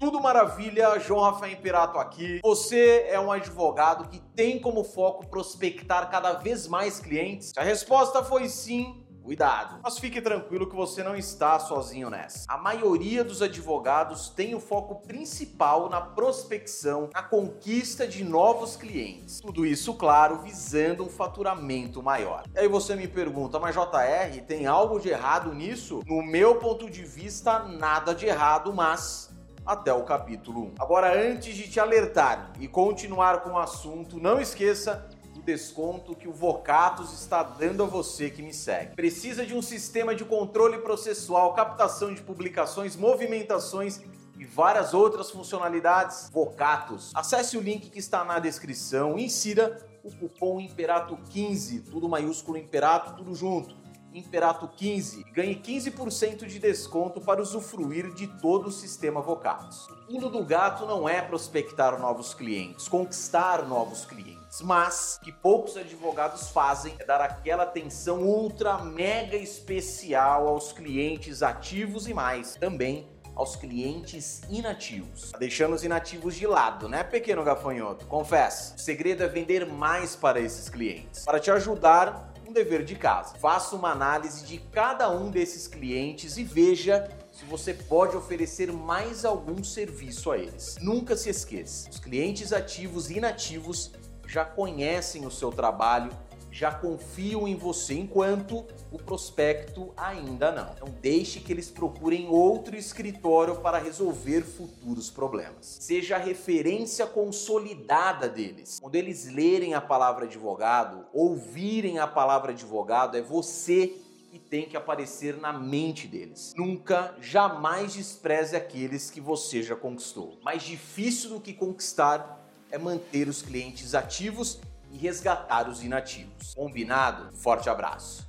Tudo maravilha, João Rafael Imperato aqui. Você é um advogado que tem como foco prospectar cada vez mais clientes? Se a resposta foi sim, Cuidado. Mas fique tranquilo que você não está sozinho nessa. A maioria dos advogados tem o foco principal na prospecção, na conquista de novos clientes. Tudo isso, claro, visando um faturamento maior. E aí você me pergunta, mas JR, tem algo de errado nisso? No meu ponto de vista, nada de errado, mas até o capítulo 1. Agora, antes de te alertar e continuar com o assunto, não esqueça do desconto que o Vocatus está dando a você que me segue. Precisa de um sistema de controle processual, captação de publicações, movimentações e várias outras funcionalidades? Vocatus. Acesse o link que está na descrição e insira o cupom Imperato15, tudo maiúsculo Imperato, tudo junto. Imperato 15 e ganhe 15% de desconto para usufruir de todo o sistema Vocatus. O pulo do gato não é prospectar novos clientes, conquistar novos clientes, mas que poucos advogados fazem é dar aquela atenção ultra mega especial aos clientes ativos e mais também aos clientes inativos. Tá deixando os inativos de lado, né, pequeno gafanhoto? Confesso, o segredo é vender mais para esses clientes. Para te ajudar, um dever de casa. Faça uma análise de cada um desses clientes e veja se você pode oferecer mais algum serviço a eles. Nunca se esqueça, os clientes ativos e inativos já conhecem o seu trabalho já confiam em você, enquanto o prospecto ainda não. Então deixe que eles procurem outro escritório para resolver futuros problemas. Seja a referência consolidada deles. Quando eles lerem a palavra advogado, ouvirem a palavra advogado, é você que tem que aparecer na mente deles. Nunca, jamais despreze aqueles que você já conquistou. Mais difícil do que conquistar é manter os clientes ativos e resgatar os inativos. Combinado? Forte abraço.